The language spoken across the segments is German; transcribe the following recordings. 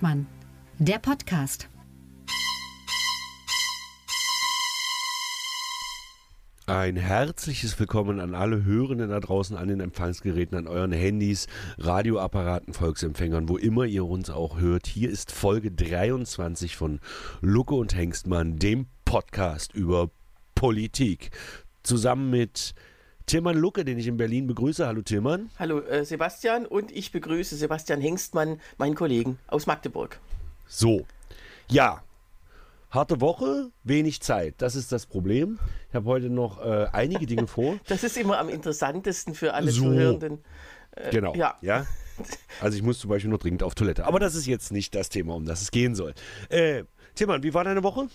Hengstmann, der Podcast. Ein herzliches Willkommen an alle Hörenden da draußen an den Empfangsgeräten, an euren Handys, Radioapparaten, Volksempfängern, wo immer ihr uns auch hört. Hier ist Folge 23 von Lucke und Hengstmann, dem Podcast über Politik. Zusammen mit Tilman Lucke, den ich in Berlin begrüße. Hallo Tilman. Hallo äh, Sebastian und ich begrüße Sebastian Hengstmann, meinen Kollegen aus Magdeburg. So, ja, harte Woche, wenig Zeit. Das ist das Problem. Ich habe heute noch äh, einige Dinge vor. Das ist immer am interessantesten für alle so. Zuhörenden. Äh, genau. Ja. ja. Also ich muss zum Beispiel noch dringend auf Toilette. Aber das ist jetzt nicht das Thema, um das es gehen soll. Äh, Tilman, wie war deine Woche?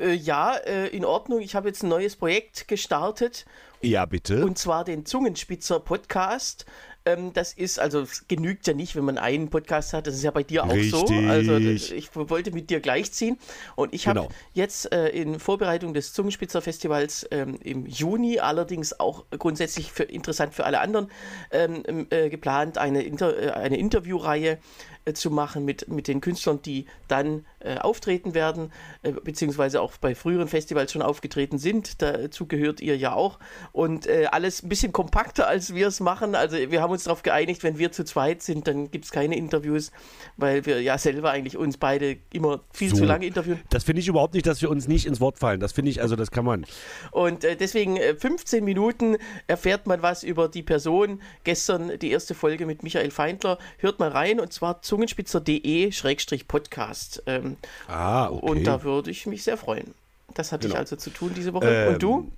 Äh, ja, äh, in Ordnung. Ich habe jetzt ein neues Projekt gestartet. Ja, bitte. Und zwar den Zungenspitzer Podcast. Ähm, das ist, also genügt ja nicht, wenn man einen Podcast hat. Das ist ja bei dir auch Richtig. so. Also ich wollte mit dir gleichziehen. Und ich habe genau. jetzt äh, in Vorbereitung des Zungenspitzer Festivals ähm, im Juni, allerdings auch grundsätzlich für, interessant für alle anderen, ähm, äh, geplant, eine, Inter äh, eine Interviewreihe äh, zu machen mit, mit den Künstlern, die dann äh, auftreten werden, äh, beziehungsweise auch bei früheren Festivals schon aufgetreten sind. Dazu gehört ihr ja auch. Und äh, alles ein bisschen kompakter, als wir es machen. Also wir haben uns darauf geeinigt, wenn wir zu zweit sind, dann gibt es keine Interviews, weil wir ja selber eigentlich uns beide immer viel so. zu lange interviewen. Das finde ich überhaupt nicht, dass wir uns nicht ins Wort fallen. Das finde ich, also das kann man. Und äh, deswegen 15 äh, Minuten erfährt man was über die Person. Gestern die erste Folge mit Michael Feindler. Hört mal rein und zwar zungenspitzer.de-podcast. Ähm, ah, okay. Und da würde ich mich sehr freuen. Das hatte genau. ich also zu tun diese Woche. Ähm, und du?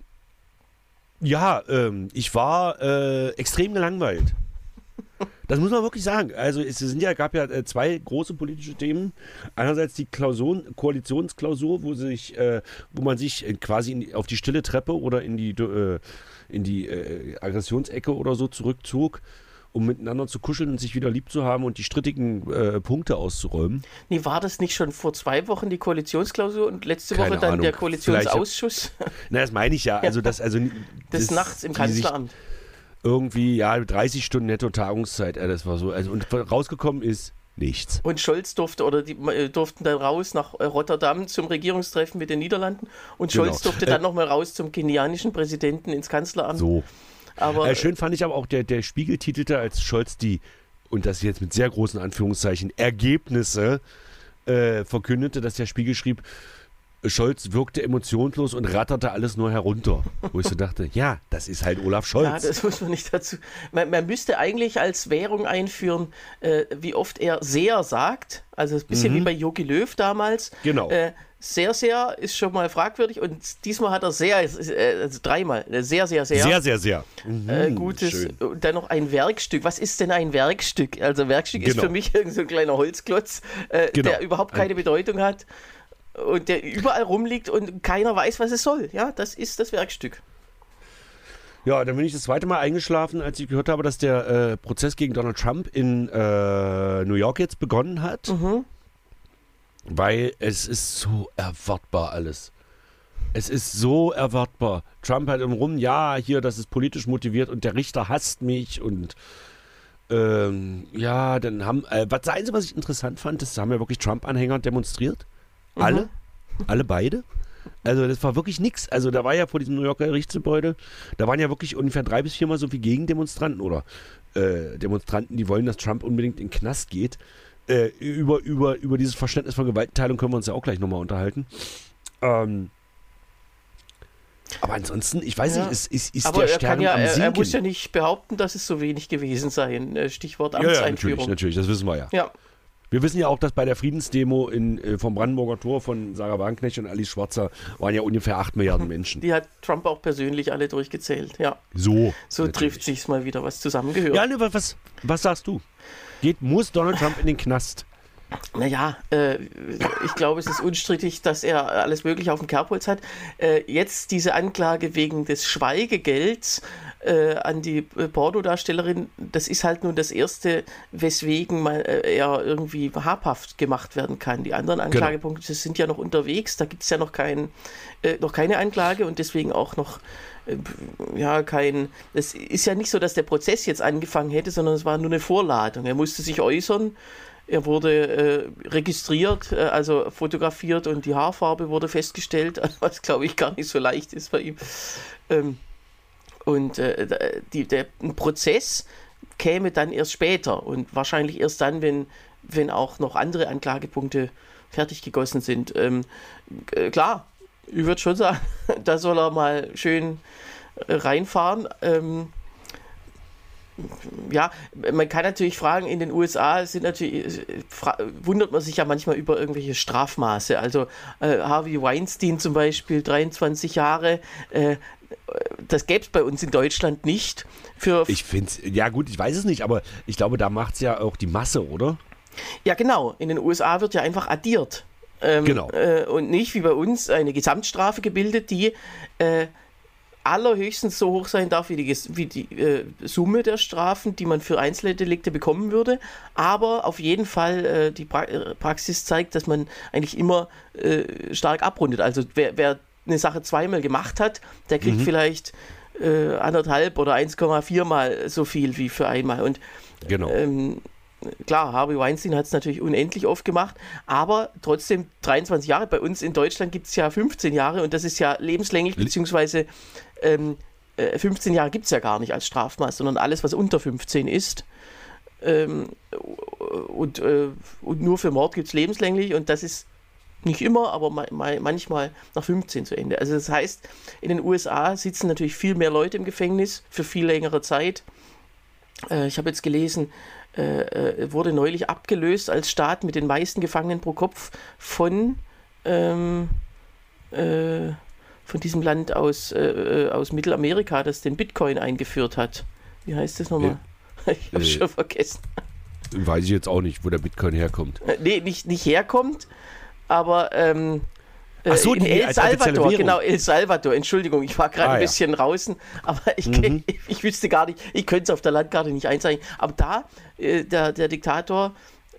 Ja, ähm, ich war äh, extrem gelangweilt. Das muss man wirklich sagen. Also es sind ja, gab ja äh, zwei große politische Themen. Einerseits die Klausuren, Koalitionsklausur, wo sich, äh, wo man sich quasi die, auf die stille Treppe oder in die, äh, in die äh, Aggressionsecke oder so zurückzog um miteinander zu kuscheln und sich wieder lieb zu haben und die strittigen äh, Punkte auszuräumen. Nee, war das nicht schon vor zwei Wochen die Koalitionsklausur und letzte Keine Woche dann Ahnung. der Koalitionsausschuss? Na, das meine ich ja. Also das, also, das, das nachts im Kanzleramt. Irgendwie, ja, 30 Stunden Netto-Tagungszeit, äh, das war so. Also, und rausgekommen ist nichts. Und Scholz durfte oder die äh, durften dann raus nach äh, Rotterdam zum Regierungstreffen mit den Niederlanden und Scholz genau. durfte dann äh, nochmal raus zum kenianischen Präsidenten ins Kanzleramt. So. Aber, äh, schön fand ich aber auch, der, der Spiegel titelte als Scholz die, und das jetzt mit sehr großen Anführungszeichen, Ergebnisse äh, verkündete, dass der Spiegel schrieb, Scholz wirkte emotionslos und ratterte alles nur herunter. Wo ich so dachte, ja, das ist halt Olaf Scholz. Ja, das muss man nicht dazu. Man, man müsste eigentlich als Währung einführen, äh, wie oft er sehr sagt. Also ein bisschen mhm. wie bei Jogi Löw damals. Genau. Äh, sehr, sehr ist schon mal fragwürdig und diesmal hat er sehr, äh, also dreimal, äh, sehr, sehr, sehr. Sehr, sehr, sehr. Mhm, äh, gutes. Schön. Und dann noch ein Werkstück. Was ist denn ein Werkstück? Also, Werkstück genau. ist für mich irgend so ein kleiner Holzklotz, äh, genau. der überhaupt keine Bedeutung hat und der überall rumliegt und keiner weiß, was es soll. Ja, das ist das Werkstück. Ja, dann bin ich das zweite Mal eingeschlafen, als ich gehört habe, dass der äh, Prozess gegen Donald Trump in äh, New York jetzt begonnen hat. Mhm. Weil es ist so erwartbar alles. Es ist so erwartbar. Trump hat im Rum, ja, hier, das ist politisch motiviert und der Richter hasst mich und ähm, ja, dann haben, äh, was das Einzige, was ich interessant fand, das haben ja wirklich Trump-Anhänger demonstriert. Mhm. Alle. Alle beide. Also das war wirklich nichts. Also da war ja vor diesem New Yorker Gerichtsgebäude, da waren ja wirklich ungefähr drei bis viermal so viele Gegendemonstranten oder äh, Demonstranten, die wollen, dass Trump unbedingt in den Knast geht. Äh, über, über, über dieses Verständnis von Gewaltenteilung können wir uns ja auch gleich nochmal unterhalten. Ähm, aber ansonsten, ich weiß ja. nicht, ist, ist, ist aber der Stern ja, am er, er muss ja nicht behaupten, dass es so wenig gewesen sei. Äh, Stichwort Amtseinführung. Ja, natürlich, natürlich, das wissen wir ja. Ja. Wir wissen ja auch, dass bei der Friedensdemo in, äh, vom Brandenburger Tor von Sarah Wagenknecht und Alice Schwarzer waren ja ungefähr 8 Milliarden Menschen. Die hat Trump auch persönlich alle durchgezählt, ja. So. So natürlich. trifft sich mal wieder, was zusammengehört. Ja, ne, was, was sagst du? Geht, muss Donald Trump in den Knast? Naja, äh, ich glaube, es ist unstrittig, dass er alles Mögliche auf dem Kerbholz hat. Äh, jetzt diese Anklage wegen des Schweigegelds äh, an die äh, Porno-Darstellerin, das ist halt nun das Erste, weswegen man, äh, er irgendwie habhaft gemacht werden kann. Die anderen genau. Anklagepunkte genau. sind ja noch unterwegs, da gibt es ja noch, kein, äh, noch keine Anklage und deswegen auch noch ja, kein. Es ist ja nicht so, dass der Prozess jetzt angefangen hätte, sondern es war nur eine Vorladung. Er musste sich äußern er wurde äh, registriert, äh, also fotografiert und die Haarfarbe wurde festgestellt, was glaube ich gar nicht so leicht ist bei ihm. Ähm, und äh, die, der Prozess käme dann erst später und wahrscheinlich erst dann, wenn, wenn auch noch andere Anklagepunkte fertig gegossen sind. Ähm, äh, klar, ich würde schon sagen, da soll er mal schön äh, reinfahren. Ähm, ja, man kann natürlich fragen, in den USA sind natürlich, wundert man sich ja manchmal über irgendwelche Strafmaße. Also äh, Harvey Weinstein zum Beispiel, 23 Jahre, äh, das gäbe es bei uns in Deutschland nicht. Für ich finde es, ja gut, ich weiß es nicht, aber ich glaube, da macht es ja auch die Masse, oder? Ja, genau. In den USA wird ja einfach addiert. Ähm, genau. Äh, und nicht wie bei uns eine Gesamtstrafe gebildet, die äh, allerhöchstens so hoch sein darf wie die, wie die äh, Summe der Strafen, die man für einzelne Delikte bekommen würde. Aber auf jeden Fall äh, die pra äh, Praxis zeigt, dass man eigentlich immer äh, stark abrundet. Also wer, wer, eine Sache zweimal gemacht hat, der kriegt mhm. vielleicht äh, anderthalb oder 1,4 mal so viel wie für einmal. Und genau. Ähm, klar, Harvey Weinstein hat es natürlich unendlich oft gemacht, aber trotzdem 23 Jahre. Bei uns in Deutschland gibt es ja 15 Jahre und das ist ja lebenslänglich, beziehungsweise ähm, 15 äh, Jahre gibt es ja gar nicht als Strafmaß, sondern alles, was unter 15 ist. Ähm, und, äh, und nur für Mord gibt es lebenslänglich und das ist nicht immer, aber ma ma manchmal nach 15 zu Ende. Also das heißt, in den USA sitzen natürlich viel mehr Leute im Gefängnis für viel längere Zeit. Äh, ich habe jetzt gelesen, äh, äh wurde neulich abgelöst als Staat mit den meisten Gefangenen pro Kopf von ähm, äh, von diesem Land aus, äh, äh, aus Mittelamerika, das den Bitcoin eingeführt hat. Wie heißt das nochmal? Ja. Ich habe äh, schon vergessen. Weiß ich jetzt auch nicht, wo der Bitcoin herkommt. Äh, nee, nicht, nicht herkommt, aber ähm, Ach so, in El Salvador, genau, El Salvador. Entschuldigung, ich war gerade ah, ein bisschen ja. draußen, aber ich, mhm. ich, ich, wüsste gar nicht, ich könnte es auf der Landkarte nicht einzeichnen. Aber da, äh, der, der Diktator,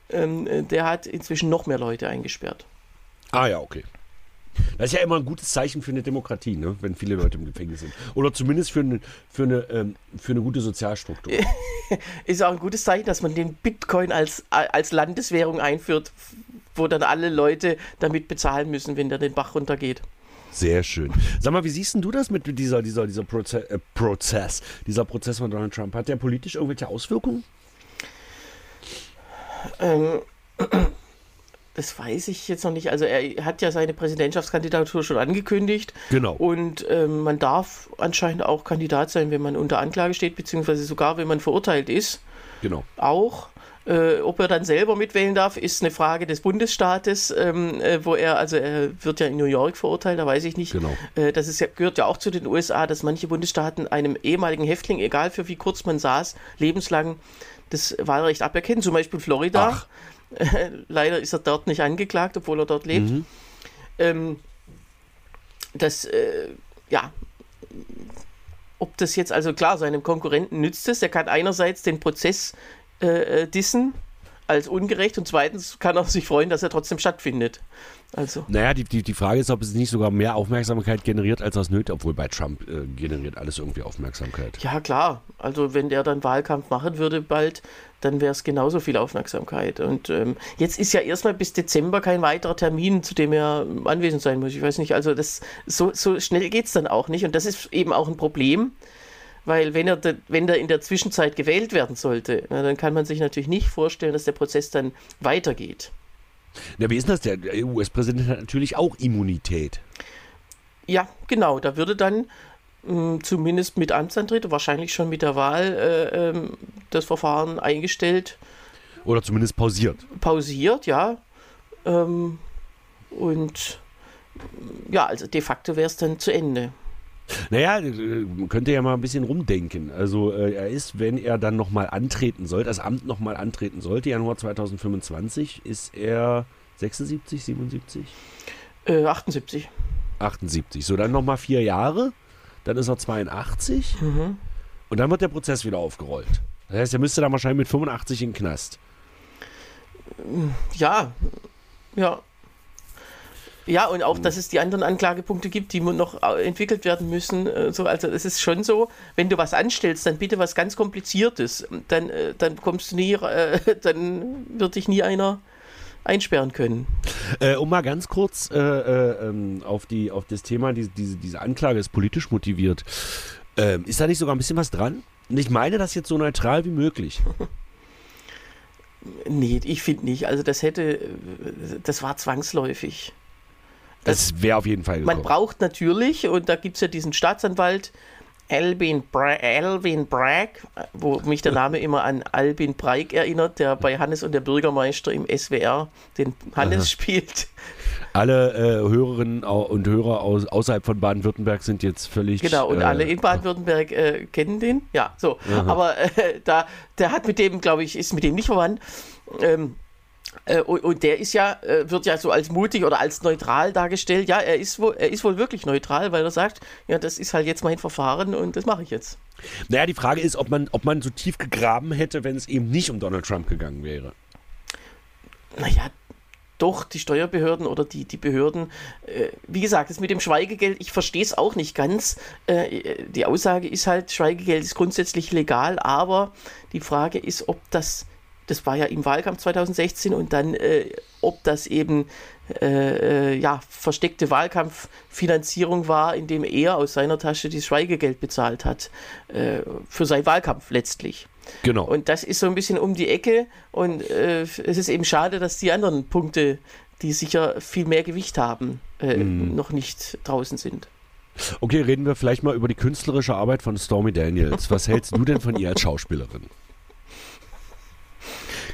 ähm, der hat inzwischen noch mehr Leute eingesperrt. Ah ja, okay. Das ist ja immer ein gutes Zeichen für eine Demokratie, ne? wenn viele Leute im Gefängnis sind. Oder zumindest für eine, für eine, ähm, für eine gute Sozialstruktur. ist auch ein gutes Zeichen, dass man den Bitcoin als, als Landeswährung einführt, wo dann alle Leute damit bezahlen müssen, wenn der den Bach runtergeht. Sehr schön. Sag mal, wie siehst du das mit dieser, dieser, dieser Proze äh, Prozess, dieser Prozess von Donald Trump? Hat der politisch irgendwelche Auswirkungen? Ähm, das weiß ich jetzt noch nicht. Also er hat ja seine Präsidentschaftskandidatur schon angekündigt. Genau. Und ähm, man darf anscheinend auch Kandidat sein, wenn man unter Anklage steht, beziehungsweise sogar, wenn man verurteilt ist. Genau. Auch. Äh, ob er dann selber mitwählen darf, ist eine Frage des Bundesstaates, ähm, äh, wo er, also er wird ja in New York verurteilt, da weiß ich nicht. Genau. Äh, das ist ja, gehört ja auch zu den USA, dass manche Bundesstaaten einem ehemaligen Häftling, egal für wie kurz man saß, lebenslang das Wahlrecht aberkennen. Zum Beispiel Florida. Ach. Leider ist er dort nicht angeklagt, obwohl er dort lebt. Mhm. Ähm, das, äh, ja, ob das jetzt, also klar, seinem Konkurrenten nützt es. Er kann einerseits den Prozess äh, äh dissen als ungerecht und zweitens kann er sich freuen, dass er trotzdem stattfindet. Also. Naja, die, die, die Frage ist, ob es nicht sogar mehr Aufmerksamkeit generiert, als das nötig, obwohl bei Trump äh, generiert alles irgendwie Aufmerksamkeit. Ja, klar. Also wenn der dann Wahlkampf machen würde bald, dann wäre es genauso viel Aufmerksamkeit. Und ähm, jetzt ist ja erstmal bis Dezember kein weiterer Termin, zu dem er anwesend sein muss. Ich weiß nicht, also das so, so schnell geht es dann auch nicht. Und das ist eben auch ein Problem weil wenn er, de, wenn er in der Zwischenzeit gewählt werden sollte, na, dann kann man sich natürlich nicht vorstellen, dass der Prozess dann weitergeht. Na, wie ist das? Der US-Präsident hat natürlich auch Immunität. Ja, genau. Da würde dann zumindest mit Amtsantritt, wahrscheinlich schon mit der Wahl, äh, äh, das Verfahren eingestellt. Oder zumindest pausiert. Pausiert, ja. Ähm, und ja, also de facto wäre es dann zu Ende. Naja, äh, könnte ja mal ein bisschen rumdenken. Also äh, er ist, wenn er dann nochmal antreten sollte, das Amt nochmal antreten sollte, Januar 2025, ist er 76, 77? Äh, 78. 78. So, dann nochmal vier Jahre, dann ist er 82 mhm. und dann wird der Prozess wieder aufgerollt. Das heißt, er müsste dann wahrscheinlich mit 85 in den Knast. Ja, ja. Ja, und auch, dass es die anderen Anklagepunkte gibt, die noch entwickelt werden müssen. Äh, so, also es ist schon so, wenn du was anstellst, dann bitte was ganz Kompliziertes. Dann, äh, dann kommst du nie, äh, dann wird dich nie einer einsperren können. Äh, um mal ganz kurz äh, äh, ähm, auf, die, auf das Thema, die, diese, diese Anklage ist politisch motiviert. Ähm, ist da nicht sogar ein bisschen was dran? Und ich meine das jetzt so neutral wie möglich. nee, ich finde nicht. Also das hätte, das war zwangsläufig. Das, das wäre auf jeden Fall gekommen. Man braucht natürlich, und da gibt es ja diesen Staatsanwalt, Albin, Bra Alvin Bragg, wo mich der Name immer an Albin Breik erinnert, der bei Hannes und der Bürgermeister im SWR den Hannes Aha. spielt. Alle äh, Hörerinnen und Hörer aus, außerhalb von Baden-Württemberg sind jetzt völlig. Genau, und äh, alle in Baden-Württemberg äh, kennen den. Ja, so. Aha. Aber äh, da, der hat mit dem, glaube ich, ist mit dem nicht verwandt. Ähm, äh, und, und, der ist ja, äh, wird ja so als mutig oder als neutral dargestellt. Ja, er ist, wohl, er ist wohl wirklich neutral, weil er sagt, ja, das ist halt jetzt mein Verfahren und das mache ich jetzt. Naja, die Frage ist, ob man, ob man so tief gegraben hätte, wenn es eben nicht um Donald Trump gegangen wäre. Naja, doch, die Steuerbehörden oder die, die Behörden, äh, wie gesagt, das mit dem Schweigegeld, ich verstehe es auch nicht ganz. Äh, die Aussage ist halt, Schweigegeld ist grundsätzlich legal, aber die Frage ist, ob das das war ja im Wahlkampf 2016 und dann, äh, ob das eben äh, äh, ja, versteckte Wahlkampffinanzierung war, indem er aus seiner Tasche das Schweigegeld bezahlt hat äh, für seinen Wahlkampf letztlich. Genau. Und das ist so ein bisschen um die Ecke und äh, es ist eben schade, dass die anderen Punkte, die sicher viel mehr Gewicht haben, mhm. noch nicht draußen sind. Okay, reden wir vielleicht mal über die künstlerische Arbeit von Stormy Daniels. Was hältst du denn von ihr als Schauspielerin?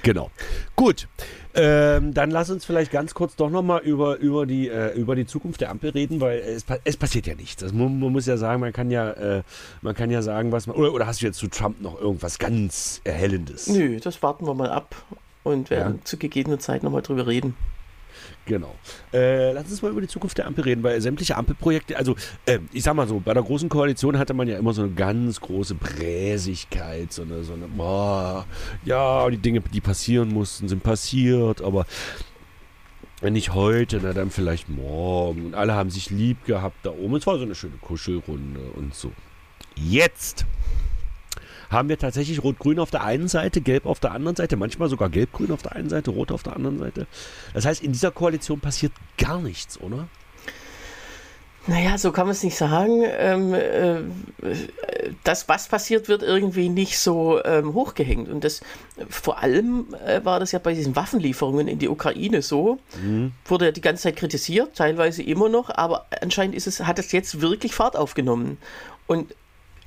Genau. Gut. Ähm, dann lass uns vielleicht ganz kurz doch nochmal über, über, die, äh, über die Zukunft der Ampel reden, weil es, es passiert ja nichts. Also man, man, muss ja sagen, man kann ja, äh, man kann ja sagen, was man. Oder, oder hast du jetzt zu Trump noch irgendwas ganz Erhellendes? Nö, das warten wir mal ab und werden ja. zu gegebener Zeit nochmal drüber reden. Genau. Äh, lass uns mal über die Zukunft der Ampel reden, weil sämtliche Ampelprojekte, also äh, ich sag mal so, bei der großen Koalition hatte man ja immer so eine ganz große Bräsigkeit, so eine, so eine, boah, ja, die Dinge, die passieren mussten, sind passiert, aber wenn nicht heute, na dann vielleicht morgen. Und alle haben sich lieb gehabt da oben. Es war so eine schöne Kuschelrunde und so. Jetzt haben wir tatsächlich Rot-Grün auf der einen Seite, Gelb auf der anderen Seite, manchmal sogar Gelb-Grün auf der einen Seite, Rot auf der anderen Seite. Das heißt, in dieser Koalition passiert gar nichts, oder? Naja, so kann man es nicht sagen. Ähm, äh, das, was passiert, wird irgendwie nicht so ähm, hochgehängt. Und das vor allem äh, war das ja bei diesen Waffenlieferungen in die Ukraine so. Mhm. Wurde ja die ganze Zeit kritisiert, teilweise immer noch, aber anscheinend ist es, hat es jetzt wirklich Fahrt aufgenommen. Und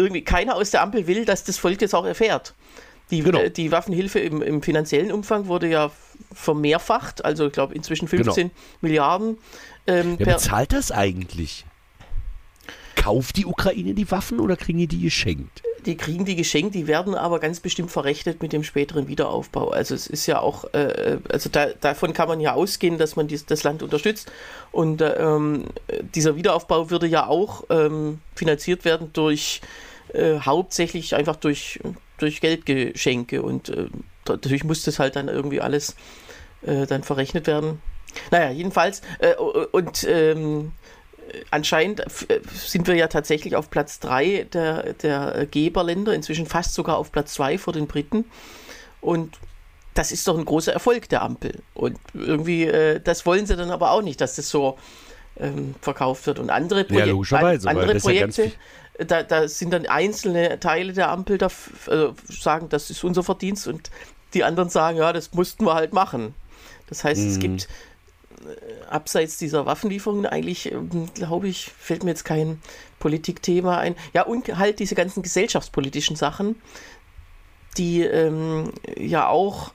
irgendwie keiner aus der Ampel will, dass das Volk jetzt auch erfährt. Die, genau. äh, die Waffenhilfe im, im, finanziellen Umfang wurde ja vermehrfacht, also ich glaube inzwischen 15 genau. Milliarden. Ähm, Wer bezahlt das eigentlich? Kauft die Ukraine die Waffen oder kriegen die die geschenkt? Die kriegen die geschenkt, die werden aber ganz bestimmt verrechnet mit dem späteren Wiederaufbau. Also es ist ja auch, äh, also da, davon kann man ja ausgehen, dass man dies, das Land unterstützt. Und äh, ähm, dieser Wiederaufbau würde ja auch ähm, finanziert werden durch äh, hauptsächlich einfach durch, durch Geldgeschenke und äh, natürlich muss das halt dann irgendwie alles äh, dann verrechnet werden. Naja, jedenfalls äh, und ähm, anscheinend äh, sind wir ja tatsächlich auf Platz 3 der, der Geberländer, inzwischen fast sogar auf Platz 2 vor den Briten und das ist doch ein großer Erfolg der Ampel. Und irgendwie, äh, das wollen sie dann aber auch nicht, dass das so ähm, verkauft wird. Und andere, Proje ja, andere Projekte, da, da sind dann einzelne Teile der Ampel, da also sagen, das ist unser Verdienst und die anderen sagen, ja, das mussten wir halt machen. Das heißt, mhm. es gibt äh, abseits dieser Waffenlieferungen eigentlich, ähm, glaube ich, fällt mir jetzt kein Politikthema ein. Ja, und halt diese ganzen gesellschaftspolitischen Sachen, die ähm, ja auch,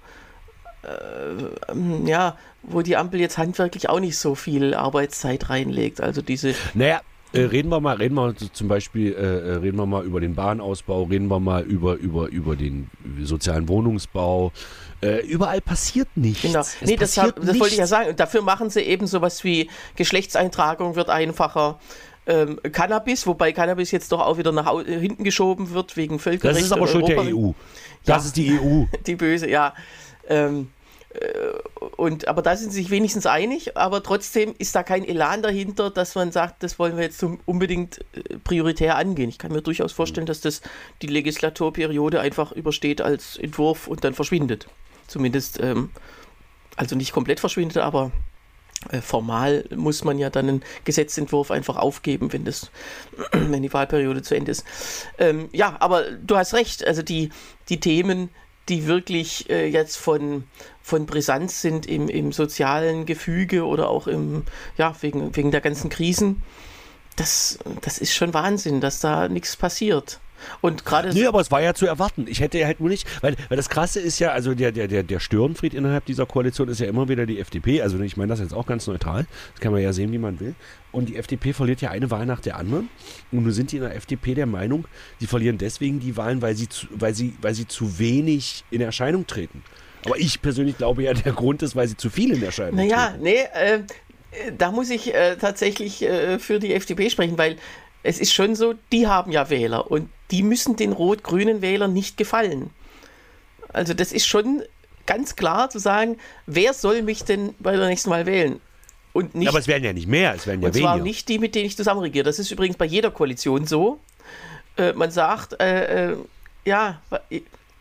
äh, ähm, ja, wo die Ampel jetzt handwerklich auch nicht so viel Arbeitszeit reinlegt. Also diese. Naja, äh, reden wir mal, reden wir zum Beispiel, äh, äh, reden wir mal über den Bahnausbau, reden wir mal über, über, über den sozialen Wohnungsbau. Äh, überall passiert nichts. Genau. nee, das, hab, das wollte ich ja sagen. Und dafür machen sie eben sowas wie Geschlechtseintragung wird einfacher. Ähm, Cannabis, wobei Cannabis jetzt doch auch wieder nach hinten geschoben wird wegen Völkerrecht. Das ist aber schon der EU. Das ja, ist die EU. Die böse, ja. Ähm, und, aber da sind sie sich wenigstens einig, aber trotzdem ist da kein Elan dahinter, dass man sagt, das wollen wir jetzt unbedingt äh, prioritär angehen. Ich kann mir durchaus vorstellen, dass das die Legislaturperiode einfach übersteht als Entwurf und dann verschwindet. Zumindest, ähm, also nicht komplett verschwindet, aber äh, formal muss man ja dann einen Gesetzentwurf einfach aufgeben, wenn, das, wenn die Wahlperiode zu Ende ist. Ähm, ja, aber du hast recht, also die, die Themen, die wirklich äh, jetzt von, von Brisanz sind im, im sozialen Gefüge oder auch im, ja, wegen, wegen der ganzen Krisen, das, das ist schon Wahnsinn, dass da nichts passiert. Und gerade. Nee, aber es war ja zu erwarten. Ich hätte ja halt nur nicht, weil, weil das Krasse ist ja, also der, der, der, der Störenfried innerhalb dieser Koalition ist ja immer wieder die FDP. Also ich meine das jetzt auch ganz neutral. Das kann man ja sehen, wie man will. Und die FDP verliert ja eine Wahl nach der anderen. Und nun sind die in der FDP der Meinung, sie verlieren deswegen die Wahlen, weil sie zu, weil sie, weil sie zu wenig in Erscheinung treten. Aber ich persönlich glaube ja, der Grund ist, weil sie zu viel in Erscheinung naja, treten. Naja, nee, äh, da muss ich äh, tatsächlich äh, für die FDP sprechen, weil es ist schon so, die haben ja Wähler und die müssen den rot-grünen Wählern nicht gefallen. Also das ist schon ganz klar zu sagen, wer soll mich denn bei der nächsten Wahl wählen? Und nicht, aber es werden ja nicht mehr, es werden ja und weniger. zwar nicht die, mit denen ich zusammen regiere. Das ist übrigens bei jeder Koalition so. Äh, man sagt, äh, äh, ja,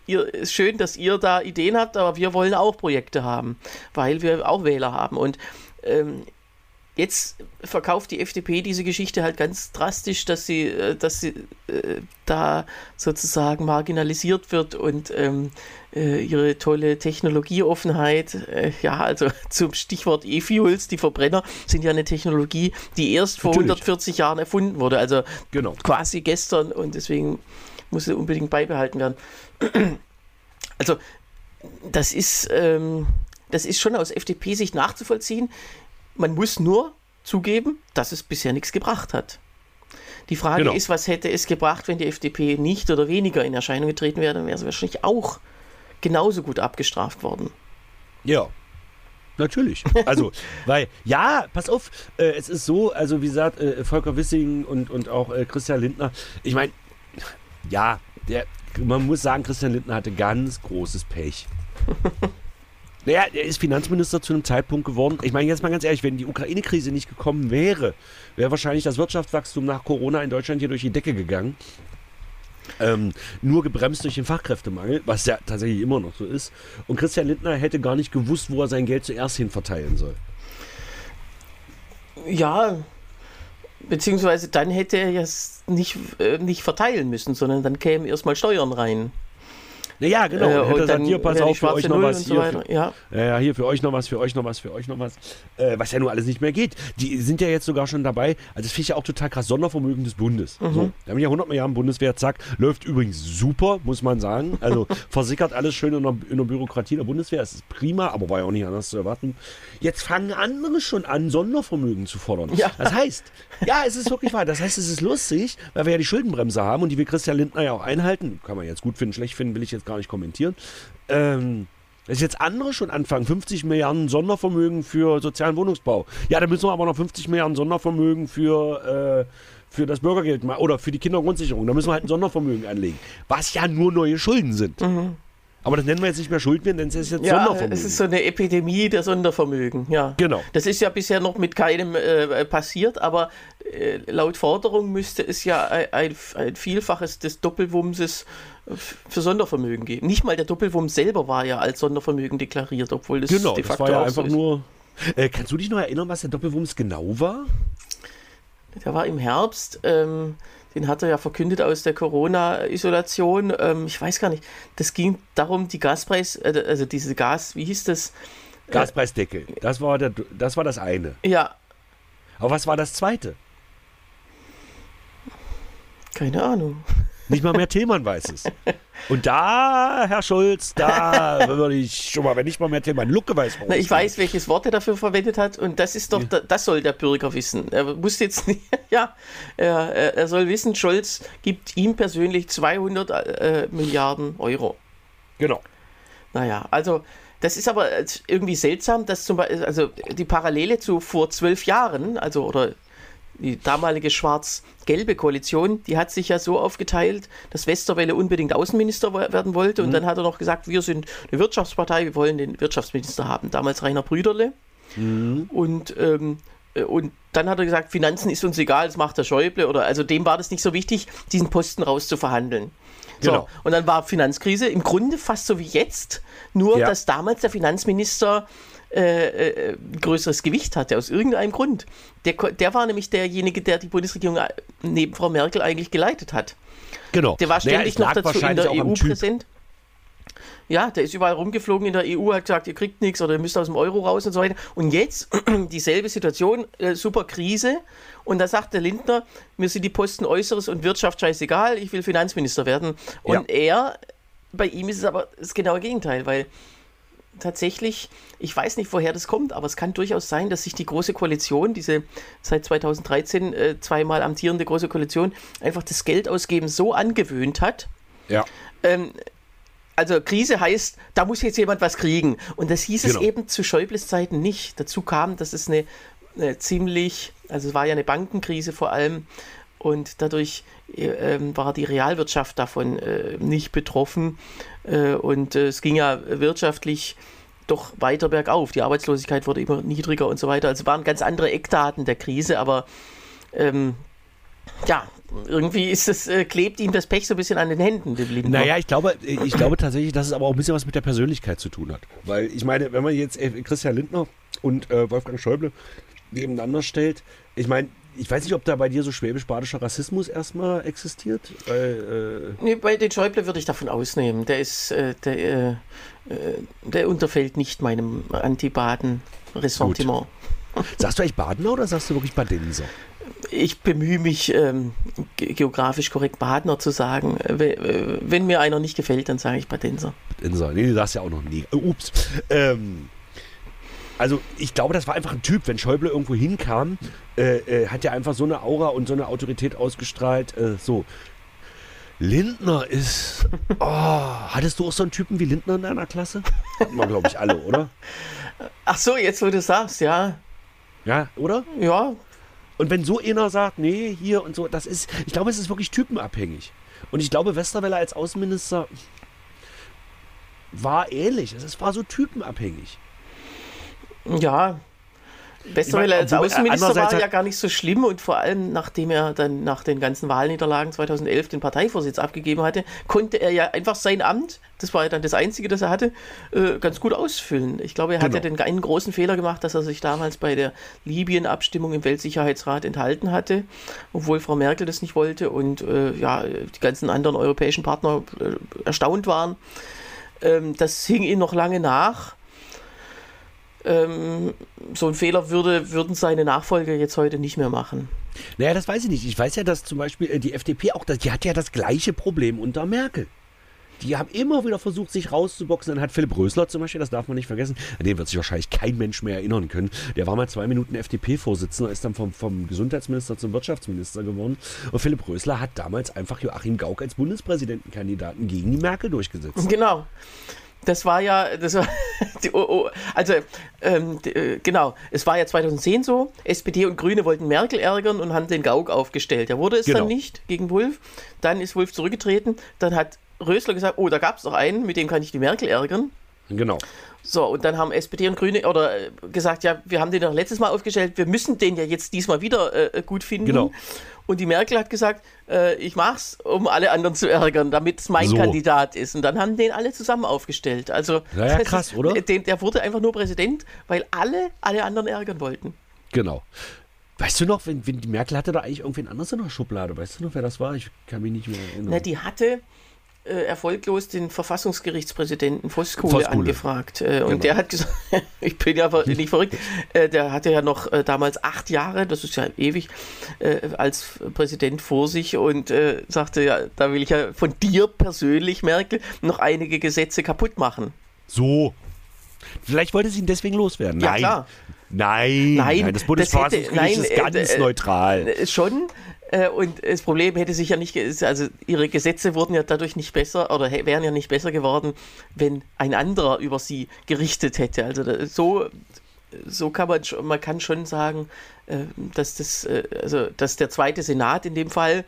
ihr, ist schön, dass ihr da Ideen habt, aber wir wollen auch Projekte haben, weil wir auch Wähler haben. Und ähm, Jetzt verkauft die FDP diese Geschichte halt ganz drastisch, dass sie, äh, dass sie äh, da sozusagen marginalisiert wird und ähm, äh, ihre tolle Technologieoffenheit, äh, ja, also zum Stichwort E-Fuels, die Verbrenner sind ja eine Technologie, die erst vor Natürlich. 140 Jahren erfunden wurde, also genau. quasi gestern und deswegen muss sie unbedingt beibehalten werden. Also das ist, ähm, das ist schon aus FDP-Sicht nachzuvollziehen. Man muss nur zugeben, dass es bisher nichts gebracht hat. Die Frage genau. ist, was hätte es gebracht, wenn die FDP nicht oder weniger in Erscheinung getreten wäre, dann wäre sie wahrscheinlich auch genauso gut abgestraft worden. Ja, Natürlich. Also, weil, ja, pass auf, äh, es ist so, also wie gesagt, äh, Volker Wissing und, und auch äh, Christian Lindner, ich meine, ja, der, man muss sagen, Christian Lindner hatte ganz großes Pech. Naja, er ist Finanzminister zu einem Zeitpunkt geworden. Ich meine, jetzt mal ganz ehrlich, wenn die Ukraine-Krise nicht gekommen wäre, wäre wahrscheinlich das Wirtschaftswachstum nach Corona in Deutschland hier durch die Decke gegangen. Ähm, nur gebremst durch den Fachkräftemangel, was ja tatsächlich immer noch so ist. Und Christian Lindner hätte gar nicht gewusst, wo er sein Geld zuerst hin verteilen soll. Ja, beziehungsweise dann hätte er es nicht, äh, nicht verteilen müssen, sondern dann kämen erstmal Steuern rein. Ja, genau. Äh, und dann hier, pass auf, für euch noch was. Hier, so für, ja. ja, hier für euch noch was, für euch noch was, für euch noch was. Äh, was ja nur alles nicht mehr geht. Die sind ja jetzt sogar schon dabei. Also, das finde ich ja auch total krass. Sondervermögen des Bundes. Mhm. So, wir haben ja 100 Milliarden Bundeswehr, zack. Läuft übrigens super, muss man sagen. Also, versickert alles schön in der, in der Bürokratie der Bundeswehr. Es ist prima, aber war ja auch nicht anders zu erwarten. Jetzt fangen andere schon an, Sondervermögen zu fordern. Ja. Das heißt, ja, es ist wirklich wahr. Das heißt, es ist lustig, weil wir ja die Schuldenbremse haben und die will Christian Lindner ja auch einhalten. Kann man jetzt gut finden, schlecht finden, will ich jetzt gar nicht kommentieren. Ähm, dass jetzt andere schon anfangen, 50 Milliarden Sondervermögen für sozialen Wohnungsbau. Ja, da müssen wir aber noch 50 Milliarden Sondervermögen für, äh, für das Bürgergeld oder für die Kindergrundsicherung. Da müssen wir halt ein Sondervermögen anlegen. Was ja nur neue Schulden sind. Mhm. Aber das nennen wir jetzt nicht mehr Schuld, denn es ist jetzt ja, Sondervermögen. Es ist so eine Epidemie der Sondervermögen, ja. Genau. Das ist ja bisher noch mit keinem äh, passiert, aber äh, laut Forderung müsste es ja ein, ein, Vielfaches des Doppelwumses für Sondervermögen geben. Nicht mal der Doppelwumms selber war ja als Sondervermögen deklariert, obwohl das genau, de facto das war ja einfach so nur. Äh, kannst du dich noch erinnern, was der Doppelwumms genau war? Der war im Herbst. Ähm, den hat er ja verkündet aus der Corona-Isolation. Ähm, ich weiß gar nicht. Das ging darum, die Gaspreis, äh, also diese Gas, wie hieß das? Äh, Gaspreisdeckel. Das war, der, das war das eine. Ja. Aber was war das zweite? Keine Ahnung. Nicht mal mehr Thälmann weiß es. Und da, Herr Schulz, da würde ich schon mal, wenn nicht mal mehr Thälmann Lucke weiß. Na, ich weiß, welches Wort er dafür verwendet hat und das ist doch, ja. das soll der Bürger wissen. Er muss jetzt nicht, ja, er, er soll wissen, Scholz gibt ihm persönlich 200 äh, Milliarden Euro. Genau. Naja, also das ist aber irgendwie seltsam, dass zum Beispiel, also die Parallele zu vor zwölf Jahren, also oder die damalige schwarz-gelbe Koalition, die hat sich ja so aufgeteilt, dass Westerwelle unbedingt Außenminister werden wollte. Und mhm. dann hat er noch gesagt, wir sind eine Wirtschaftspartei, wir wollen den Wirtschaftsminister haben. Damals Rainer Brüderle. Mhm. Und, ähm, äh, und dann hat er gesagt, Finanzen ist uns egal, das macht der Schäuble. Oder, also dem war das nicht so wichtig, diesen Posten rauszuverhandeln. So, genau. und dann war Finanzkrise im Grunde fast so wie jetzt, nur ja. dass damals der Finanzminister äh, äh, größeres Gewicht hatte, aus irgendeinem Grund. Der, der war nämlich derjenige, der die Bundesregierung äh, neben Frau Merkel eigentlich geleitet hat. Genau. Der war ständig naja, noch dazu in der EU präsent. Ja, der ist überall rumgeflogen in der EU, hat gesagt, ihr kriegt nichts oder ihr müsst aus dem Euro raus und so weiter. Und jetzt dieselbe Situation, äh, super Krise. Und da sagt der Lindner, mir sind die Posten Äußeres und Wirtschaft scheißegal, ich will Finanzminister werden. Und ja. er, bei ihm ist es aber das genaue Gegenteil, weil tatsächlich, ich weiß nicht, woher das kommt, aber es kann durchaus sein, dass sich die Große Koalition, diese seit 2013 äh, zweimal amtierende Große Koalition, einfach das Geld ausgeben so angewöhnt hat. Ja. Ähm, also Krise heißt, da muss jetzt jemand was kriegen. Und das hieß genau. es eben zu Schäubles Zeiten nicht. Dazu kam, dass es eine, eine ziemlich, also es war ja eine Bankenkrise vor allem, und dadurch äh, war die Realwirtschaft davon äh, nicht betroffen. Äh, und äh, es ging ja wirtschaftlich doch weiter bergauf. Die Arbeitslosigkeit wurde immer niedriger und so weiter. Also waren ganz andere Eckdaten der Krise, aber ähm, ja, irgendwie ist das, äh, klebt ihm das Pech so ein bisschen an den Händen, dem lieben Naja, ich glaube, ich glaube tatsächlich, dass es aber auch ein bisschen was mit der Persönlichkeit zu tun hat. Weil ich meine, wenn man jetzt äh, Christian Lindner und äh, Wolfgang Schäuble nebeneinander stellt, ich meine, ich weiß nicht, ob da bei dir so schwäbisch-badischer Rassismus erstmal existiert. Weil, äh nee, bei den Schäuble würde ich davon ausnehmen. Der ist, äh, der, äh, äh der unterfällt nicht meinem Anti-Baden-Ressentiment. Sagst du eigentlich Badener oder sagst du wirklich Badenser? Ich bemühe mich, ähm, geografisch korrekt Badener zu sagen. Wenn, wenn, mir einer nicht gefällt, dann sage ich Badenser. Badenser, nee, du sagst ja auch noch nie. Ups. Ähm, also ich glaube, das war einfach ein Typ, wenn Schäuble irgendwo hinkam, äh, äh, hat er einfach so eine Aura und so eine Autorität ausgestrahlt. Äh, so. Lindner ist. Oh, hattest du auch so einen Typen wie Lindner in deiner Klasse? Hatten wir, glaube ich, alle, oder? Ach so, jetzt wo du sagst, ja. Ja, oder? Ja. Und wenn so einer sagt, nee, hier und so, das ist, ich glaube, es ist wirklich typenabhängig. Und ich glaube, Westerwelle als Außenminister war ähnlich. Es war so typenabhängig. Ja, Westerwelle als Außenminister war ja gar nicht so schlimm und vor allem nachdem er dann nach den ganzen Wahlniederlagen 2011 den Parteivorsitz abgegeben hatte, konnte er ja einfach sein Amt, das war ja dann das Einzige, das er hatte, äh, ganz gut ausfüllen. Ich glaube, er genau. hat ja den einen großen Fehler gemacht, dass er sich damals bei der Libyen-Abstimmung im Weltsicherheitsrat enthalten hatte, obwohl Frau Merkel das nicht wollte und äh, ja, die ganzen anderen europäischen Partner äh, erstaunt waren. Ähm, das hing ihm noch lange nach ähm, so einen Fehler würde, würden seine Nachfolger jetzt heute nicht mehr machen. Naja, das weiß ich nicht. Ich weiß ja, dass zum Beispiel äh, die FDP auch, die hat ja das gleiche Problem unter Merkel. Die haben immer wieder versucht, sich rauszuboxen. Dann hat Philipp Rösler zum Beispiel, das darf man nicht vergessen, an den wird sich wahrscheinlich kein Mensch mehr erinnern können. Der war mal zwei Minuten FDP-Vorsitzender, ist dann vom, vom Gesundheitsminister zum Wirtschaftsminister geworden. Und Philipp Rösler hat damals einfach Joachim Gauck als Bundespräsidentenkandidaten gegen die Merkel durchgesetzt. Genau. Das war ja, das war, die, oh, oh, also ähm, die, äh, genau, es war ja 2010 so, SPD und Grüne wollten Merkel ärgern und haben den Gauck aufgestellt. Da wurde es genau. dann nicht gegen Wulff. Dann ist Wulff zurückgetreten. Dann hat Rösler gesagt, oh, da gab es noch einen, mit dem kann ich die Merkel ärgern. Genau. So, und dann haben SPD und Grüne oder äh, gesagt, ja, wir haben den doch letztes Mal aufgestellt, wir müssen den ja jetzt diesmal wieder äh, gut finden. Genau. Und die Merkel hat gesagt, äh, ich mach's, um alle anderen zu ärgern, damit es mein so. Kandidat ist. Und dann haben den alle zusammen aufgestellt. Also naja, krass, ist, oder? Den, der wurde einfach nur Präsident, weil alle alle anderen ärgern wollten. Genau. Weißt du noch, wenn, wenn die Merkel hatte da eigentlich irgendwen anders in der Schublade? Weißt du noch, wer das war? Ich kann mich nicht mehr erinnern. Na, die hatte äh, erfolglos den Verfassungsgerichtspräsidenten Voskuhle, angefragt. Äh, genau. Und der hat gesagt, ich bin ja nicht verrückt, äh, der hatte ja noch äh, damals acht Jahre, das ist ja ewig, äh, als Präsident vor sich und äh, sagte, ja, da will ich ja von dir persönlich, Merkel, noch einige Gesetze kaputt machen. So. Vielleicht wollte sie ihn deswegen loswerden. Ja, nein. Klar. Nein, nein, nein, das Bundesverfassungsgericht ist ganz neutral. Schon, äh, und das Problem hätte sich ja nicht, also ihre Gesetze wurden ja dadurch nicht besser oder wären ja nicht besser geworden, wenn ein anderer über sie gerichtet hätte. Also so so kann man, man kann schon sagen, äh, dass, das, äh, also, dass der zweite Senat in dem Fall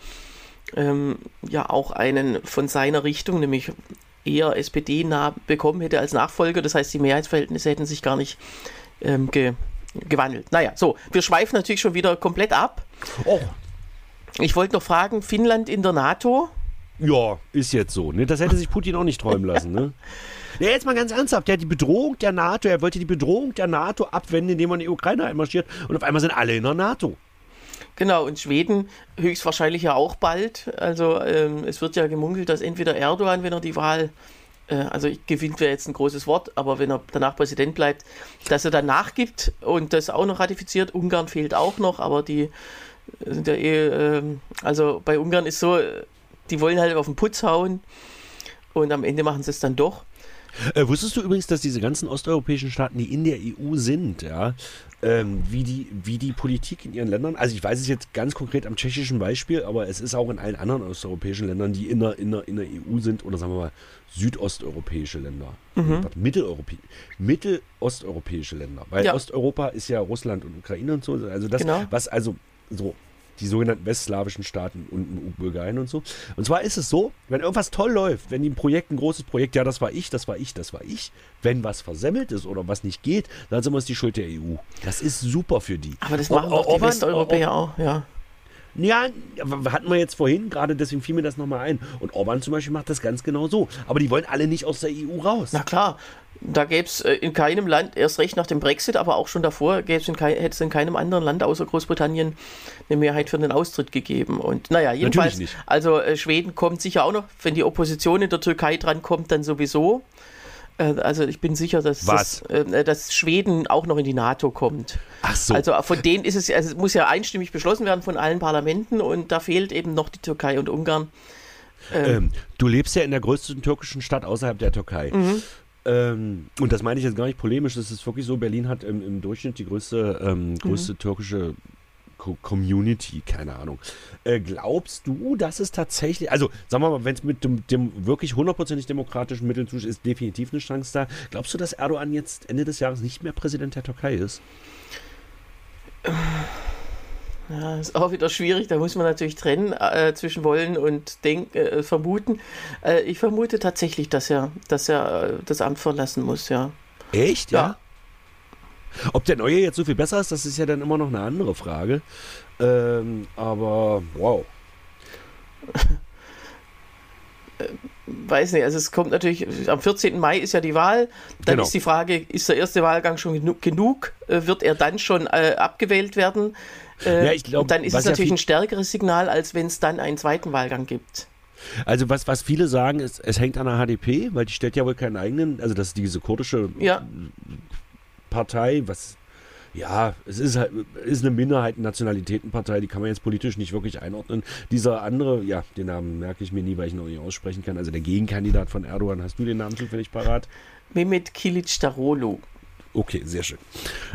ähm, ja auch einen von seiner Richtung, nämlich eher SPD-nah bekommen hätte als Nachfolger. Das heißt, die Mehrheitsverhältnisse hätten sich gar nicht ähm, ge gewandelt. Naja, so, wir schweifen natürlich schon wieder komplett ab. Oh. Ich wollte noch fragen, Finnland in der NATO? Ja, ist jetzt so. Ne? Das hätte sich Putin auch nicht träumen lassen. Ne? Ja, jetzt mal ganz ernsthaft. Der hat die Bedrohung der NATO, er wollte die Bedrohung der NATO abwenden, indem man die Ukraine einmarschiert und auf einmal sind alle in der NATO. Genau, und Schweden höchstwahrscheinlich ja auch bald. Also ähm, es wird ja gemunkelt, dass entweder Erdogan, wenn er die Wahl, äh, also gewinnt wäre jetzt ein großes Wort, aber wenn er danach Präsident bleibt, dass er dann nachgibt und das auch noch ratifiziert. Ungarn fehlt auch noch, aber die sind ja eh, äh, also bei Ungarn ist so, die wollen halt auf den Putz hauen und am Ende machen sie es dann doch. Äh, wusstest du übrigens, dass diese ganzen osteuropäischen Staaten, die in der EU sind, ja, ähm, wie, die, wie die Politik in ihren Ländern, also ich weiß es jetzt ganz konkret am tschechischen Beispiel, aber es ist auch in allen anderen osteuropäischen Ländern, die in der, in der, in der EU sind, oder sagen wir mal südosteuropäische Länder, mhm. Mitteleuropä mittelosteuropäische Länder, weil ja. Osteuropa ist ja Russland und Ukraine und so, also das, genau. was also so die sogenannten westslawischen Staaten und Bulgarien und so. Und zwar ist es so, wenn irgendwas toll läuft, wenn die ein Projekt, ein großes Projekt, ja, das war ich, das war ich, das war ich, wenn was versemmelt ist oder was nicht geht, dann sind wir es die Schuld der EU. Das ist super für die. Aber das machen auch die Westeuropäer auch, ja. Ja, hatten wir jetzt vorhin, gerade deswegen fiel mir das nochmal ein. Und Orban zum Beispiel macht das ganz genau so. Aber die wollen alle nicht aus der EU raus. Na klar, da gäbe es äh, in keinem Land, erst recht nach dem Brexit, aber auch schon davor, hätte es in keinem anderen Land außer Großbritannien eine Mehrheit für den Austritt gegeben. Und naja, jedenfalls, also äh, Schweden kommt sicher auch noch, wenn die Opposition in der Türkei drankommt, dann sowieso. Äh, also ich bin sicher, dass, das, dass Schweden auch noch in die NATO kommt. Ach so. Also von denen ist es, also es muss ja einstimmig beschlossen werden von allen Parlamenten und da fehlt eben noch die Türkei und Ungarn. Ähm, ähm, du lebst ja in der größten türkischen Stadt außerhalb der Türkei. Mhm. Ähm, und das meine ich jetzt gar nicht polemisch, das ist wirklich so, Berlin hat im, im Durchschnitt die größte, ähm, größte mhm. türkische Community, keine Ahnung. Äh, glaubst du, dass es tatsächlich, also sagen wir mal, wenn es mit dem, dem wirklich hundertprozentig demokratischen Mitteln zusteht, ist definitiv eine Chance da. Glaubst du, dass Erdogan jetzt Ende des Jahres nicht mehr Präsident der Türkei ist? Ja, ist auch wieder schwierig. Da muss man natürlich trennen äh, zwischen wollen und denk, äh, vermuten. Äh, ich vermute tatsächlich, dass er, dass er äh, das Amt verlassen muss, ja. Echt? Ja. ja. Ob der Neue jetzt so viel besser ist, das ist ja dann immer noch eine andere Frage. Ähm, aber wow. Äh, weiß nicht, also es kommt natürlich, am 14. Mai ist ja die Wahl, dann genau. ist die Frage, ist der erste Wahlgang schon genug, genug? Äh, wird er dann schon äh, abgewählt werden? Äh, ja, ich glaub, und dann ist es natürlich ja ein stärkeres Signal, als wenn es dann einen zweiten Wahlgang gibt. Also was, was viele sagen, ist, es hängt an der HDP, weil die stellt ja wohl keinen eigenen, also das ist diese kurdische ja. Partei, was ja, es ist halt ist eine Minderheiten-Nationalitätenpartei, die kann man jetzt politisch nicht wirklich einordnen. Dieser andere, ja, den Namen merke ich mir nie, weil ich ihn auch nicht aussprechen kann. Also der Gegenkandidat von Erdogan, hast du den Namen zufällig parat? Mehmet Kilic Darolo. Okay, sehr schön.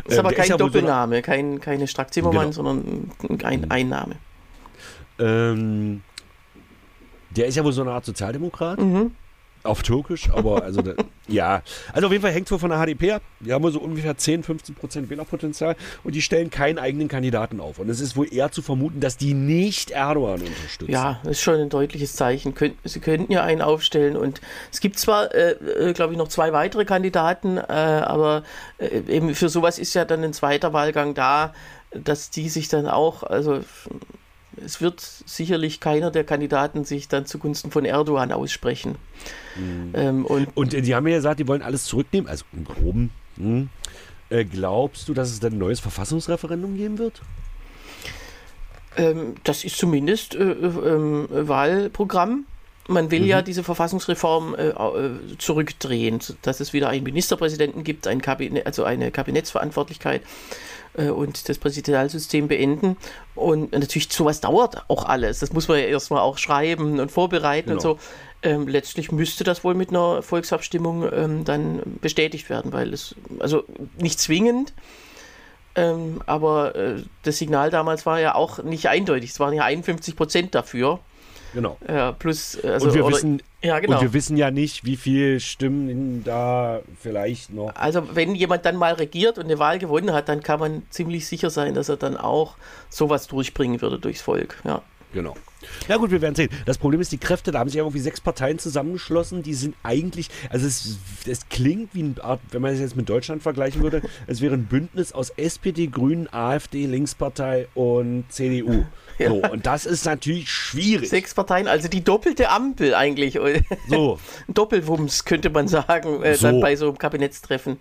Ist ähm, aber kein ist Doppelname, so kein, keine Strack-Zimmermann, genau. sondern ein, mhm. ein Name. Ähm, der ist ja wohl so eine Art Sozialdemokrat. Mhm. Auf Türkisch, aber also da, ja. Also auf jeden Fall hängt es wohl von der HDP ab. Die haben so ungefähr 10, 15 Prozent Wählerpotenzial und die stellen keinen eigenen Kandidaten auf. Und es ist wohl eher zu vermuten, dass die nicht Erdogan unterstützen. Ja, das ist schon ein deutliches Zeichen. Sie könnten ja einen aufstellen und es gibt zwar, äh, äh, glaube ich, noch zwei weitere Kandidaten, äh, aber äh, eben für sowas ist ja dann ein zweiter Wahlgang da, dass die sich dann auch, also es wird sicherlich keiner der Kandidaten sich dann zugunsten von Erdogan aussprechen. Mhm. Ähm, und, und die haben ja gesagt, die wollen alles zurücknehmen, also im Groben. Hm. Äh, glaubst du, dass es dann ein neues Verfassungsreferendum geben wird? Ähm, das ist zumindest äh, äh, Wahlprogramm. Man will mhm. ja diese Verfassungsreform äh, äh, zurückdrehen, dass es wieder einen Ministerpräsidenten gibt, ein Kabinett, also eine Kabinettsverantwortlichkeit äh, und das Präsidialsystem beenden. Und natürlich sowas dauert auch alles. Das muss man ja erstmal auch schreiben und vorbereiten genau. und so. Ähm, letztlich müsste das wohl mit einer Volksabstimmung ähm, dann bestätigt werden, weil es, also nicht zwingend, ähm, aber äh, das Signal damals war ja auch nicht eindeutig. Es waren ja 51 Prozent dafür. Genau. Ja, plus, also, und, wir oder, wissen, ja, genau. und wir wissen ja nicht, wie viel Stimmen da vielleicht noch. Also wenn jemand dann mal regiert und eine Wahl gewonnen hat, dann kann man ziemlich sicher sein, dass er dann auch sowas durchbringen würde durchs Volk. Ja. Genau. Ja gut, wir werden sehen. Das Problem ist, die Kräfte, da haben sich irgendwie sechs Parteien zusammengeschlossen, die sind eigentlich, also es, es klingt wie eine Art, wenn man es jetzt mit Deutschland vergleichen würde, es wäre ein Bündnis aus SPD, Grünen, AfD, Linkspartei und CDU. Ja. So, und das ist natürlich schwierig. Sechs Parteien, also die doppelte Ampel eigentlich. So. Doppelwumms könnte man sagen, äh, so. dann bei so einem Kabinettstreffen.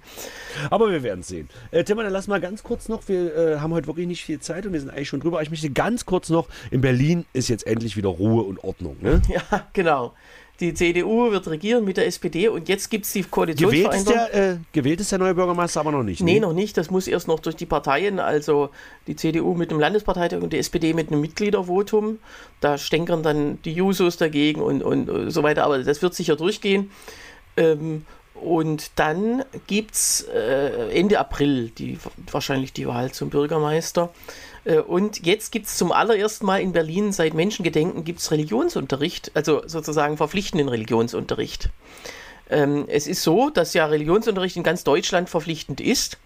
Aber wir werden sehen. Äh, Tim, dann lass mal ganz kurz noch, wir äh, haben heute wirklich nicht viel Zeit und wir sind eigentlich schon drüber. Ich möchte ganz kurz noch, in Berlin ist jetzt endlich wieder Ruhe und Ordnung. Ne? Ja, genau. Die CDU wird regieren mit der SPD und jetzt gibt es die Koalitionsvereinbarung. Gewählt ist, der, äh, gewählt ist der neue Bürgermeister aber noch nicht. Nee, nee, noch nicht. Das muss erst noch durch die Parteien. Also die CDU mit einem Landesparteitag und die SPD mit einem Mitgliedervotum. Da stänkern dann die Jusos dagegen und, und so weiter. Aber das wird sicher durchgehen. Ähm, und dann gibt es äh, Ende April die, wahrscheinlich die Wahl zum Bürgermeister. Äh, und jetzt gibt es zum allerersten Mal in Berlin seit Menschengedenken gibt's Religionsunterricht, also sozusagen verpflichtenden Religionsunterricht. Ähm, es ist so, dass ja Religionsunterricht in ganz Deutschland verpflichtend ist,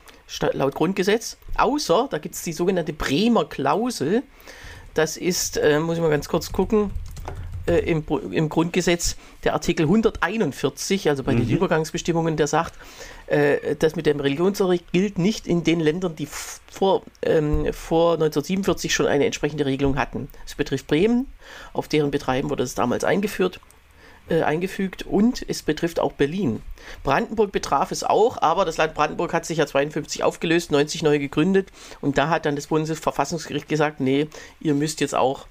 laut Grundgesetz, außer, da gibt es die sogenannte Bremer Klausel. Das ist, äh, muss ich mal ganz kurz gucken, äh, im, im, Grundgesetz der Artikel 141, also bei mhm. den Übergangsbestimmungen, der sagt, äh, das mit dem Religionsunterricht gilt nicht in den Ländern, die vor, ähm, vor 1947 schon eine entsprechende Regelung hatten. Es betrifft Bremen, auf deren Betreiben wurde es damals eingeführt äh, eingefügt und es betrifft auch Berlin. Brandenburg betraf es auch, aber das Land Brandenburg hat sich ja 52 aufgelöst, 90 neu gegründet und da hat dann das Bundesverfassungsgericht gesagt, nee, ihr müsst jetzt auch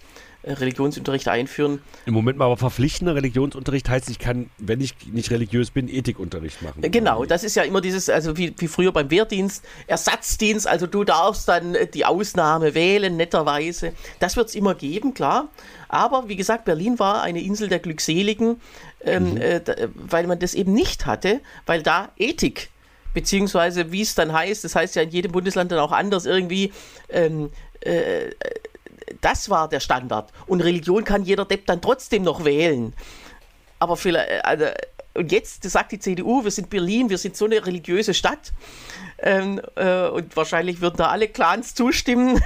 Religionsunterricht einführen. Im Moment mal aber verpflichtender Religionsunterricht heißt, ich kann, wenn ich nicht religiös bin, Ethikunterricht machen. Äh, genau, das ist ja immer dieses, also wie, wie früher beim Wehrdienst, Ersatzdienst, also du darfst dann äh, die Ausnahme wählen, netterweise. Das wird es immer geben, klar. Aber wie gesagt, Berlin war eine Insel der Glückseligen, ähm, mhm. äh, weil man das eben nicht hatte, weil da Ethik beziehungsweise wie es dann heißt, das heißt ja in jedem Bundesland dann auch anders irgendwie, ähm, äh, das war der Standard. Und Religion kann jeder Depp dann trotzdem noch wählen. Aber vielleicht, äh, also, und jetzt sagt die CDU, wir sind Berlin, wir sind so eine religiöse Stadt. Ähm, äh, und wahrscheinlich würden da alle Clans zustimmen.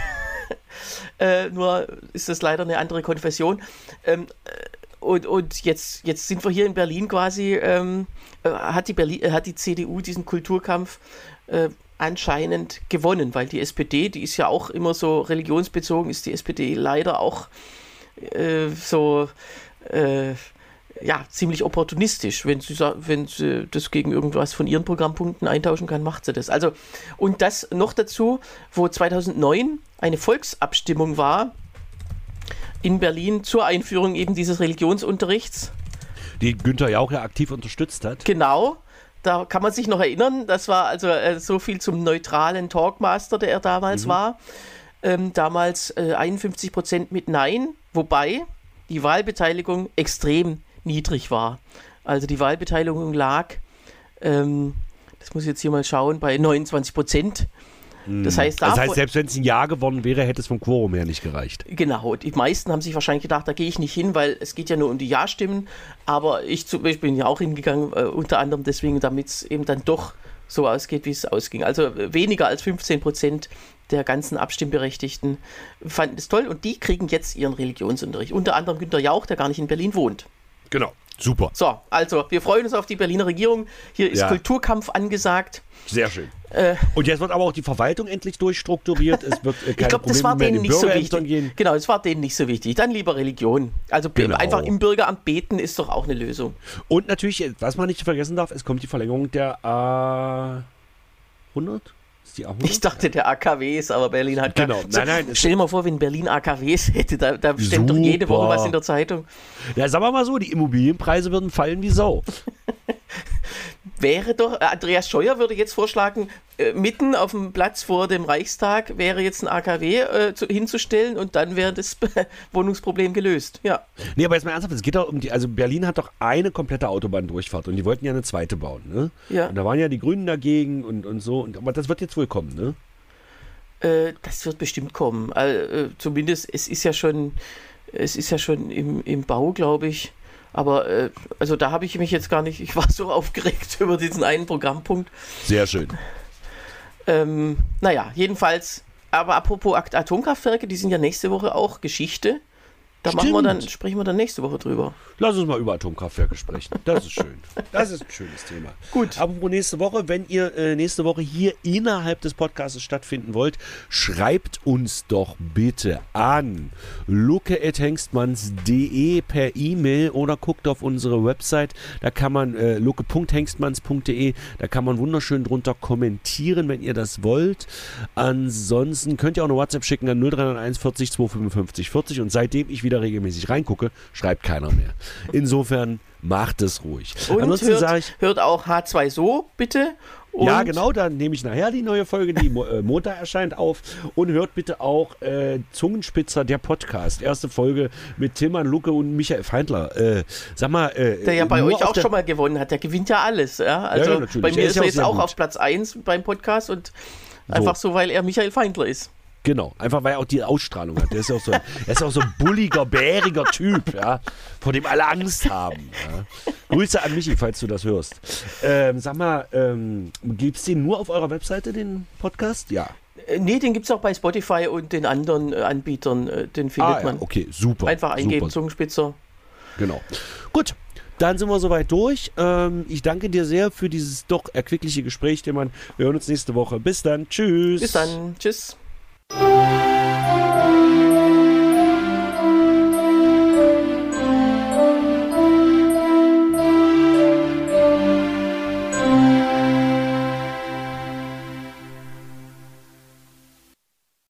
äh, nur ist das leider eine andere Konfession. Ähm, äh, und, und jetzt, jetzt sind wir hier in Berlin quasi, ähm, äh, hat, die Berlin, hat die CDU diesen Kulturkampf äh, anscheinend gewonnen, weil die SPD, die ist ja auch immer so religionsbezogen, ist die SPD leider auch äh, so äh, ja, ziemlich opportunistisch. Wenn sie, wenn sie das gegen irgendwas von ihren Programmpunkten eintauschen kann, macht sie das. Also, und das noch dazu, wo 2009 eine Volksabstimmung war in Berlin zur Einführung eben dieses Religionsunterrichts. Die Günther Jauch ja aktiv unterstützt hat. Genau. Da kann man sich noch erinnern, das war also äh, so viel zum neutralen Talkmaster, der er damals mhm. war. Ähm, damals äh, 51 Prozent mit Nein, wobei die Wahlbeteiligung extrem niedrig war. Also die Wahlbeteiligung lag, ähm, das muss ich jetzt hier mal schauen, bei 29 Prozent. Das hm. heißt, das heißt, selbst wenn es ein Ja gewonnen wäre, hätte es vom Quorum her nicht gereicht. Genau, die meisten haben sich wahrscheinlich gedacht, da gehe ich nicht hin, weil es geht ja nur um die Ja-Stimmen. Aber ich zum Beispiel bin ja auch hingegangen, äh, unter anderem deswegen, damit es eben dann doch so ausgeht, wie es ausging. Also äh, weniger als 15 Prozent der ganzen Abstimmberechtigten fanden es toll und die kriegen jetzt ihren Religionsunterricht. Unter anderem Günter Jauch, der gar nicht in Berlin wohnt. Genau. Super. So, also wir freuen uns auf die Berliner Regierung. Hier ist ja. Kulturkampf angesagt. Sehr schön. Äh, und jetzt wird aber auch die Verwaltung endlich durchstrukturiert. Es wird äh, keine ich glaube, das war denen nicht so wichtig. Gehen. Genau, das war denen nicht so wichtig. Dann lieber Religion. Also genau. einfach im Bürgeramt beten ist doch auch eine Lösung. Und natürlich, was man nicht vergessen darf, es kommt die Verlängerung der A100 die A100? Ich dachte, der AKWs, aber Berlin hat. Genau, nein, nein. Stell dir mal vor, wenn Berlin AKWs hätte, da, da steht doch jede Woche was in der Zeitung. Ja, sagen wir mal so, die Immobilienpreise würden fallen wie Sau. wäre doch, äh, Andreas Scheuer würde jetzt vorschlagen, äh, mitten auf dem Platz vor dem Reichstag wäre jetzt ein AKW äh, zu, hinzustellen und dann wäre das Wohnungsproblem gelöst. Ja. Nee, aber jetzt mal ernsthaft, es geht doch um die, also Berlin hat doch eine komplette Autobahndurchfahrt und die wollten ja eine zweite bauen, ne? Ja. Und da waren ja die Grünen dagegen und, und so, und, aber das wird jetzt wohl kommen, ne? Äh, das wird bestimmt kommen. Also, zumindest, es ist ja schon es ist ja schon im, im Bau, glaube ich. Aber äh, also da habe ich mich jetzt gar nicht, ich war so aufgeregt über diesen einen Programmpunkt. Sehr schön. Ähm, naja, jedenfalls, aber apropos Atomkraftwerke, die sind ja nächste Woche auch Geschichte. Da machen wir dann, sprechen wir dann nächste Woche drüber. Lass uns mal über Atomkraftwerke sprechen. Das ist schön. Das ist ein schönes Thema. Gut. Apropos nächste Woche, wenn ihr äh, nächste Woche hier innerhalb des Podcasts stattfinden wollt, schreibt uns doch bitte an luke.hengstmanns.de per E-Mail oder guckt auf unsere Website. Da kann man äh, luke.hengstmanns.de, da kann man wunderschön drunter kommentieren, wenn ihr das wollt. Ansonsten könnt ihr auch eine WhatsApp schicken an 0301 40 255 40 und seitdem ich wieder wieder regelmäßig reingucke, schreibt keiner mehr. Insofern macht es ruhig. Und Ansonsten hört, ich, hört auch H2 so, bitte. Und ja, genau, dann nehme ich nachher die neue Folge, die äh, Montag erscheint, auf. Und hört bitte auch äh, Zungenspitzer, der Podcast. Erste Folge mit Tilman Lucke und Michael Feindler. Äh, sag mal. Äh, der ja bei euch auch schon mal gewonnen hat. Der gewinnt ja alles. Ja? Also ja, ja, bei mir ist er jetzt auch gut. auf Platz 1 beim Podcast und so. einfach so, weil er Michael Feindler ist. Genau, einfach weil er auch die Ausstrahlung hat. Der ist auch so, er ist auch so ein bulliger, bäriger Typ, ja, vor dem alle Angst haben. Ja. Grüße an Michi, falls du das hörst. Ähm, sag mal, ähm, gibt es den nur auf eurer Webseite, den Podcast? Ja. Äh, nee, den gibt es auch bei Spotify und den anderen äh, Anbietern. Äh, den findet ah, ja, man. Okay, super. Einfach eingeben, super. Zungenspitzer. Genau. Gut, dann sind wir soweit durch. Ähm, ich danke dir sehr für dieses doch erquickliche Gespräch, Mann. Wir hören uns nächste Woche. Bis dann. Tschüss. Bis dann. Tschüss. Música